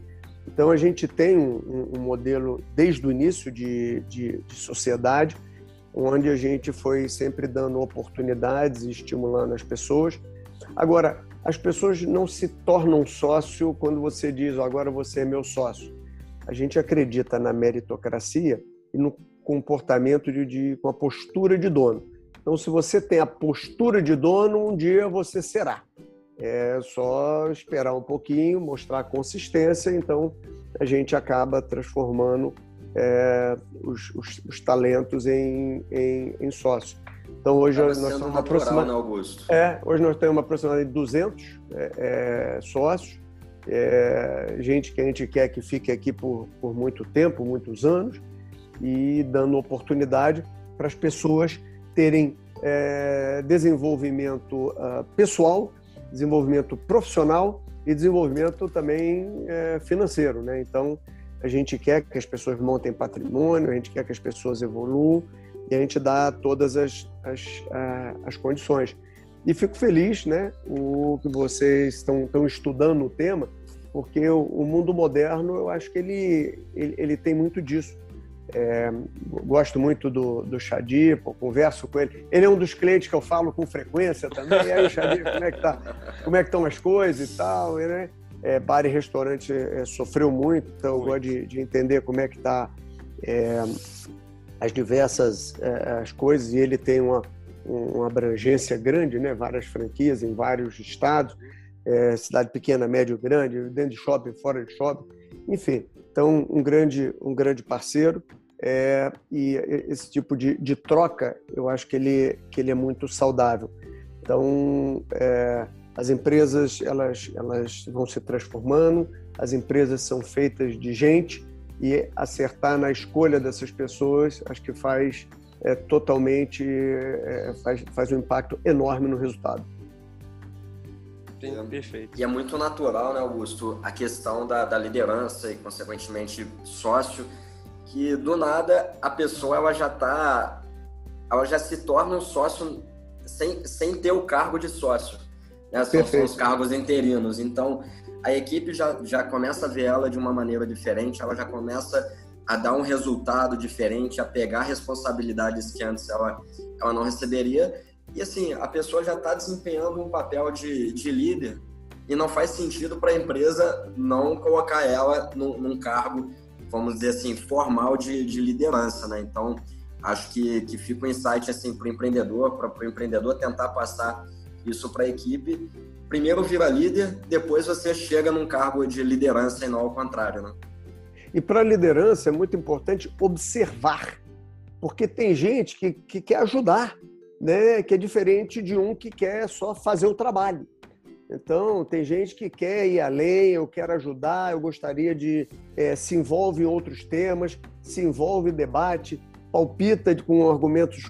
Então a gente tem um, um modelo desde o início de, de, de, sociedade, onde a gente foi sempre dando oportunidades e estimulando as pessoas. Agora, as pessoas não se tornam sócio quando você diz, oh, agora você é meu sócio. A gente acredita na meritocracia e no comportamento de, de com a postura de dono. Então, se você tem a postura de dono, um dia você será. É só esperar um pouquinho, mostrar consistência, então a gente acaba transformando é, os, os, os, talentos em, em, em sócio. Então hoje nós temos aproximadamente, né, é, hoje nós temos aproximadamente 200 é, é, sócios, é, gente que a gente quer que fique aqui por, por muito tempo, muitos anos, e dando oportunidade para as pessoas terem é, desenvolvimento uh, pessoal, desenvolvimento profissional e desenvolvimento também é, financeiro. Né? Então, a gente quer que as pessoas montem patrimônio, a gente quer que as pessoas evoluam e a gente dá todas as, as, uh, as condições. E fico feliz né, o que vocês estão, estão estudando o tema, porque o, o mundo moderno, eu acho que ele, ele, ele tem muito disso é, gosto muito do, do Xadir, pô, converso com ele. Ele é um dos clientes que eu falo com frequência também. E aí, Xadir, como é que tá? Como é que estão as coisas e tal, né? É, bar e restaurante é, sofreu muito, então eu gosto de, de, entender como é que tá é, as diversas é, as coisas e ele tem uma, uma abrangência grande, né? Várias franquias em vários estados, é, cidade pequena, médio, grande, dentro de shopping, fora de shopping, enfim. Então, um grande, um grande parceiro. É, e esse tipo de, de, troca, eu acho que ele, que ele é muito saudável. Então, é, as empresas elas, elas vão se transformando, as empresas são feitas de gente e acertar na escolha dessas pessoas, acho que faz é, totalmente é, faz, faz um impacto enorme no resultado. Perfeito. E é muito natural, né, Augusto, a questão da, da liderança e, consequentemente, sócio que do nada a pessoa ela já tá ela já se torna um sócio sem, sem ter o cargo de sócio né? são, são, os cargos interinos então a equipe já, já começa a ver ela de uma maneira diferente ela já começa a dar um resultado diferente a pegar responsabilidades que antes ela ela não receberia e assim a pessoa já está desempenhando um papel de, de líder e não faz sentido para a empresa não colocar ela num, num cargo vamos dizer assim, formal de, de liderança, né? Então, acho que, que fica um insight assim para o empreendedor, para o empreendedor tentar passar isso para a equipe. Primeiro vira líder, depois você chega num cargo de liderança e não ao contrário, né? E para a liderança é muito importante observar, porque tem gente que, que quer ajudar, né? que é diferente de um que quer só fazer o trabalho. Então, tem gente que quer ir além, eu quero ajudar, eu gostaria de. É, se envolve em outros temas, se envolve em debate, palpita com argumentos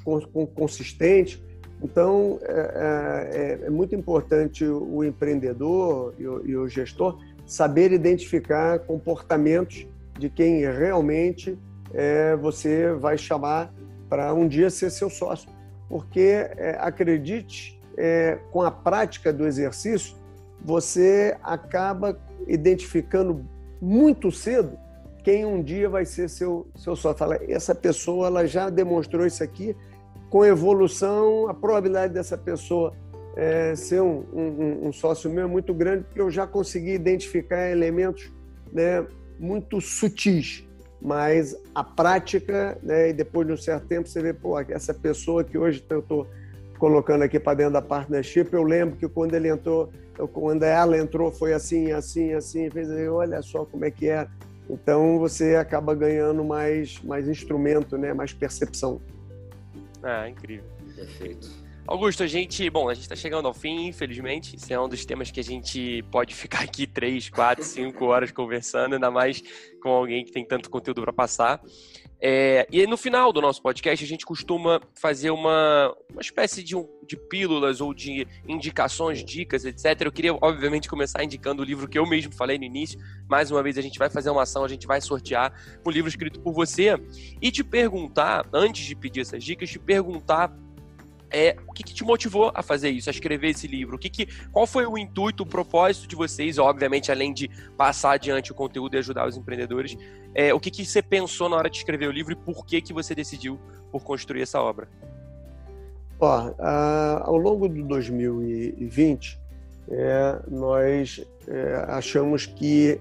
consistentes. Então, é, é, é muito importante o empreendedor e o, e o, gestor saber identificar comportamentos de quem realmente é, você vai chamar para um dia ser seu sócio. Porque, é, acredite, é, com a prática do exercício, você acaba identificando muito cedo quem um dia vai ser seu, seu sócio. Fala, essa pessoa ela já demonstrou isso aqui, com evolução, a probabilidade dessa pessoa é, ser um, um, um, sócio meu é muito grande, porque eu já consegui identificar elementos né, muito sutis. Mas a prática, né, e depois de um certo tempo, você vê, pô, essa pessoa que hoje eu estou colocando aqui para dentro da partnership, eu lembro que quando ele entrou, quando ela entrou, foi assim, assim, assim, fez olha só como é que é. Então você acaba ganhando mais, mais instrumento, né, mais percepção. Ah, incrível. Perfeito. Augusto, a gente, bom, a gente está chegando ao fim, infelizmente. Esse é um dos temas que a gente pode ficar aqui três, quatro, cinco horas conversando, ainda mais com alguém que tem tanto conteúdo para passar. É, e no final do nosso podcast, a gente costuma fazer uma, uma espécie de, de pílulas ou de indicações, dicas, etc. Eu queria, obviamente, começar indicando o livro que eu mesmo falei no início. Mais uma vez, a gente vai fazer uma ação, a gente vai sortear um livro escrito por você. E te perguntar, antes de pedir essas dicas, te perguntar é o que, que, te motivou a fazer isso, a escrever esse livro? O que, que qual foi o intuito, o propósito de vocês? Obviamente, além de passar adiante o conteúdo e ajudar os empreendedores, é, o que, que você pensou na hora de escrever o livro e por que que você decidiu por construir essa obra? Ó, ao longo de 2020, é, nós é, achamos que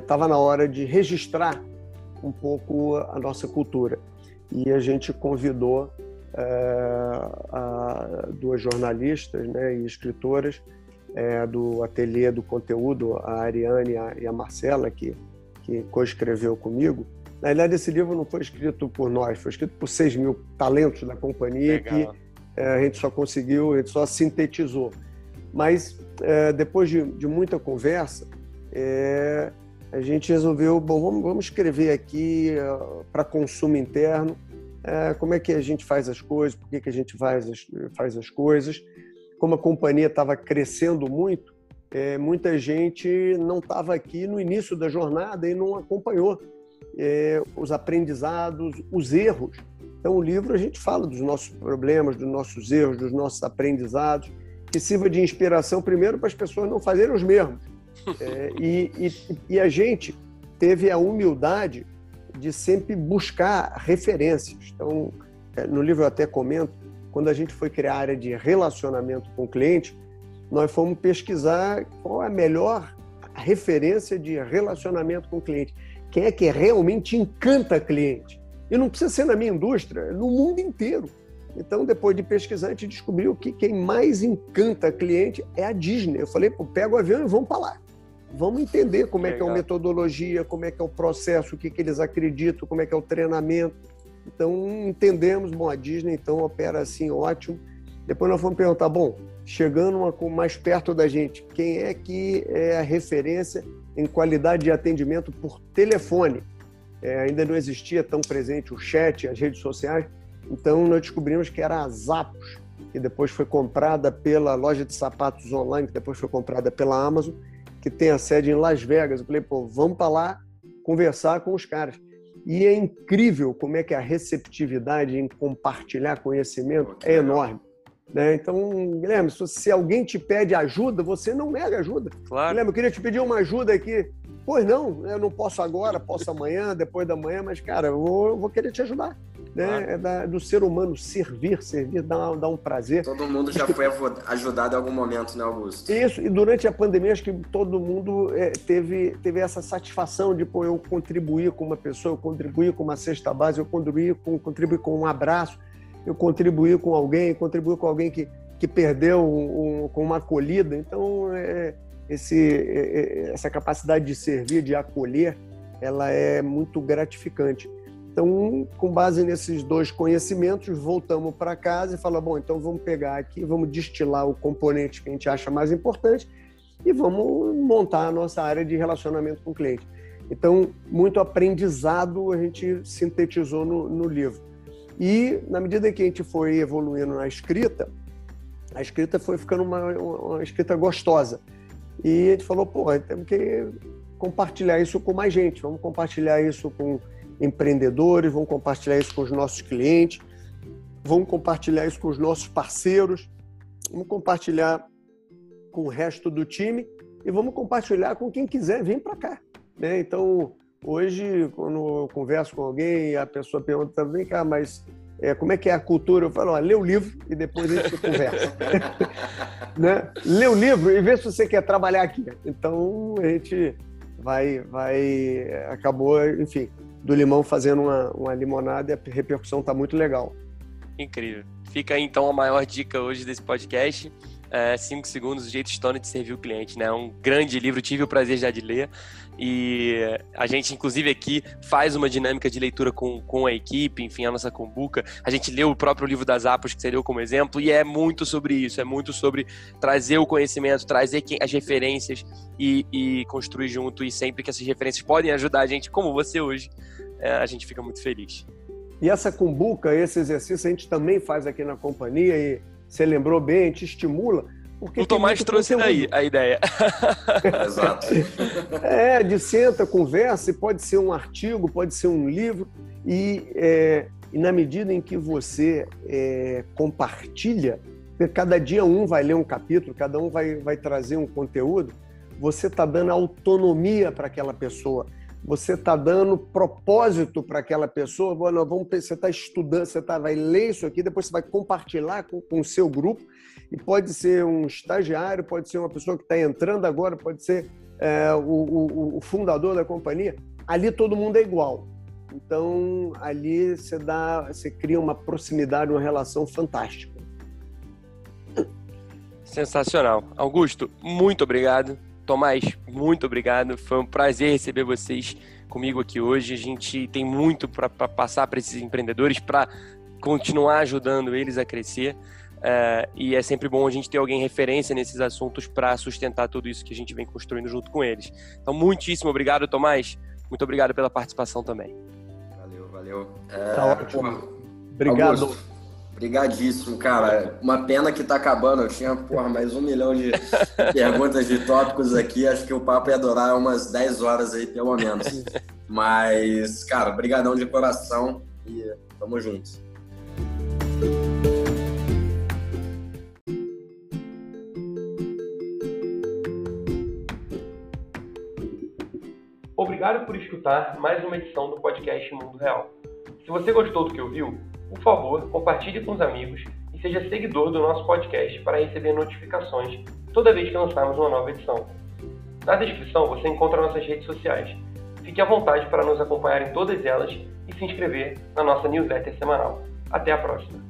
estava é, na hora de registrar um pouco a nossa cultura e a gente convidou é, duas jornalistas né, e escritoras é, do Ateliê do Conteúdo, a Ariane e a Marcela, que, que co-escreveu comigo. Na verdade, esse livro não foi escrito por nós, foi escrito por 6 mil talentos da companhia Legal. que é, a gente só conseguiu, a gente só sintetizou. Mas, é, depois de, de, muita conversa, é, a gente resolveu, bom, vamos, vamos escrever aqui é, para consumo interno é, como é que a gente faz as coisas, por que, que a gente faz as, faz as coisas. Como a companhia estava crescendo muito, é, muita gente não estava aqui no início da jornada e não acompanhou é, os aprendizados, os erros. Então, o livro a gente fala dos nossos problemas, dos nossos erros, dos nossos aprendizados, que sirva de inspiração, primeiro, para as pessoas não fazerem os mesmos. É, e, e, e a gente teve a humildade de sempre buscar referências. Então, é, no livro eu até comento, quando a gente foi criar a área de relacionamento com o cliente, nós fomos pesquisar qual é a melhor referência de relacionamento com o cliente. Quem é que realmente encanta cliente? E não precisa ser na minha indústria, é no mundo inteiro. Então, depois de pesquisar, a gente descobriu que quem mais encanta cliente é a Disney. Eu falei, pega o avião e vamos para lá. Vamos entender como Legal. é que é a metodologia, como é que é o processo, o que, que eles acreditam, como é que é o treinamento. Então, entendemos, bom, a Disney então opera assim, ótimo. Depois nós vamos perguntar, bom, chegando uma, mais perto da gente, quem é que é a referência em qualidade de atendimento por telefone? É, ainda não existia tão presente o chat, as redes sociais, então nós descobrimos que era a Zappos, que depois foi comprada pela loja de sapatos online, que depois foi comprada pela Amazon, que tem a sede em Las Vegas. Eu falei, pô, vamos para lá conversar com os caras. E é incrível como é que a receptividade em compartilhar conhecimento é enorme. Né? Então, Guilherme, se alguém te pede ajuda, você não nega ajuda. Claro. Guilherme, eu queria te pedir uma ajuda aqui. Pois não, eu não posso agora, posso amanhã, depois da manhã, mas, cara, eu vou, eu vou querer te ajudar né? Claro. É da, do ser humano servir, servir dá, dá um prazer. Todo mundo já foi ajudado em algum momento, né, Augusto? Isso, e durante a pandemia acho que todo mundo é, teve, teve essa satisfação de, pô, eu contribuir com uma pessoa, eu contribuir com uma cesta base, eu contribuir com, contribuir com um abraço, eu contribuir com alguém, contribuir com alguém que, que perdeu um, um, com uma acolhida. Então, é, esse, essa capacidade de servir, de acolher, ela é muito gratificante. Então, com base nesses dois conhecimentos, voltamos para casa e falamos: bom, então vamos pegar aqui, vamos destilar o componente que a gente acha mais importante e vamos montar a nossa área de relacionamento com o cliente. Então, muito aprendizado a gente sintetizou no, no livro. E, na medida que a gente foi evoluindo na escrita, a escrita foi ficando uma, uma escrita gostosa. E a gente falou: pô, temos que compartilhar isso com mais gente, vamos compartilhar isso com empreendedores, vamos compartilhar isso com os nossos clientes, vamos compartilhar isso com os nossos parceiros, vamos compartilhar com o resto do time e vamos compartilhar com quem quiser vir para cá. Né? Então, Hoje, quando eu converso com alguém, a pessoa pergunta, vem cá, mas é, como é que é a cultura? Eu falo, ó, lê o livro e depois a gente conversa. <laughs> né? Lê o livro e vê se você quer trabalhar aqui. Então, a gente vai, vai acabou, enfim, do limão fazendo uma, uma limonada e a repercussão está muito legal. Incrível. Fica aí, então a maior dica hoje desse podcast. 5 é, segundos, o jeito Stone de servir o cliente, né? Um grande livro, tive o prazer já de ler. E a gente, inclusive, aqui faz uma dinâmica de leitura com, com a equipe, enfim, a nossa combuca. A gente leu o próprio livro das Apos, que você deu como exemplo, e é muito sobre isso, é muito sobre trazer o conhecimento, trazer as referências e, e construir junto. E sempre que essas referências podem ajudar a gente, como você hoje, é, a gente fica muito feliz. E essa cumbuca, esse exercício, a gente também faz aqui na companhia e você lembrou bem, gente estimula. Porque o Tomás trouxe daí a ideia. Exato. <laughs> <laughs> É, de senta, conversa, pode ser um artigo, pode ser um livro, e, é, e na medida em que você é, compartilha, cada dia um vai ler um capítulo, cada um vai, vai trazer um conteúdo, você está dando autonomia para aquela pessoa você está dando propósito para aquela pessoa. Bueno, vamos, você está estudando, você tá, vai ler isso aqui, depois você vai compartilhar com, com o seu grupo. E pode ser um estagiário, pode ser uma pessoa que está entrando agora, pode ser é, o, o, o, fundador da companhia. Ali todo mundo é igual. Então ali você dá, você cria uma proximidade, uma relação fantástica. Sensacional. Augusto, muito obrigado. Tomás, muito obrigado. Foi um prazer receber vocês comigo aqui hoje. A gente tem muito para passar para esses empreendedores, para continuar ajudando eles a crescer. É, e é sempre bom a gente ter alguém referência nesses assuntos para sustentar tudo isso que a gente vem construindo junto com eles. Então, muitíssimo obrigado, Tomás. Muito obrigado pela participação também. Valeu, valeu. É, tá ótimo. Obrigado. Augusto. Obrigadíssimo, cara. Uma pena que tá acabando. Eu tinha, porra, mais um milhão de <laughs> perguntas de tópicos aqui. Acho que o papo ia durar umas 10 horas aí, pelo menos. Mas, cara, brigadão de coração e tamo juntos. Obrigado por escutar mais uma edição do podcast Mundo Real. Se você gostou do que ouviu, por favor, compartilhe com os amigos e seja seguidor do nosso podcast para receber notificações toda vez que lançarmos uma nova edição. Na descrição você encontra nossas redes sociais. Fique à vontade para nos acompanhar em todas elas e se inscrever na nossa newsletter semanal. Até a próxima!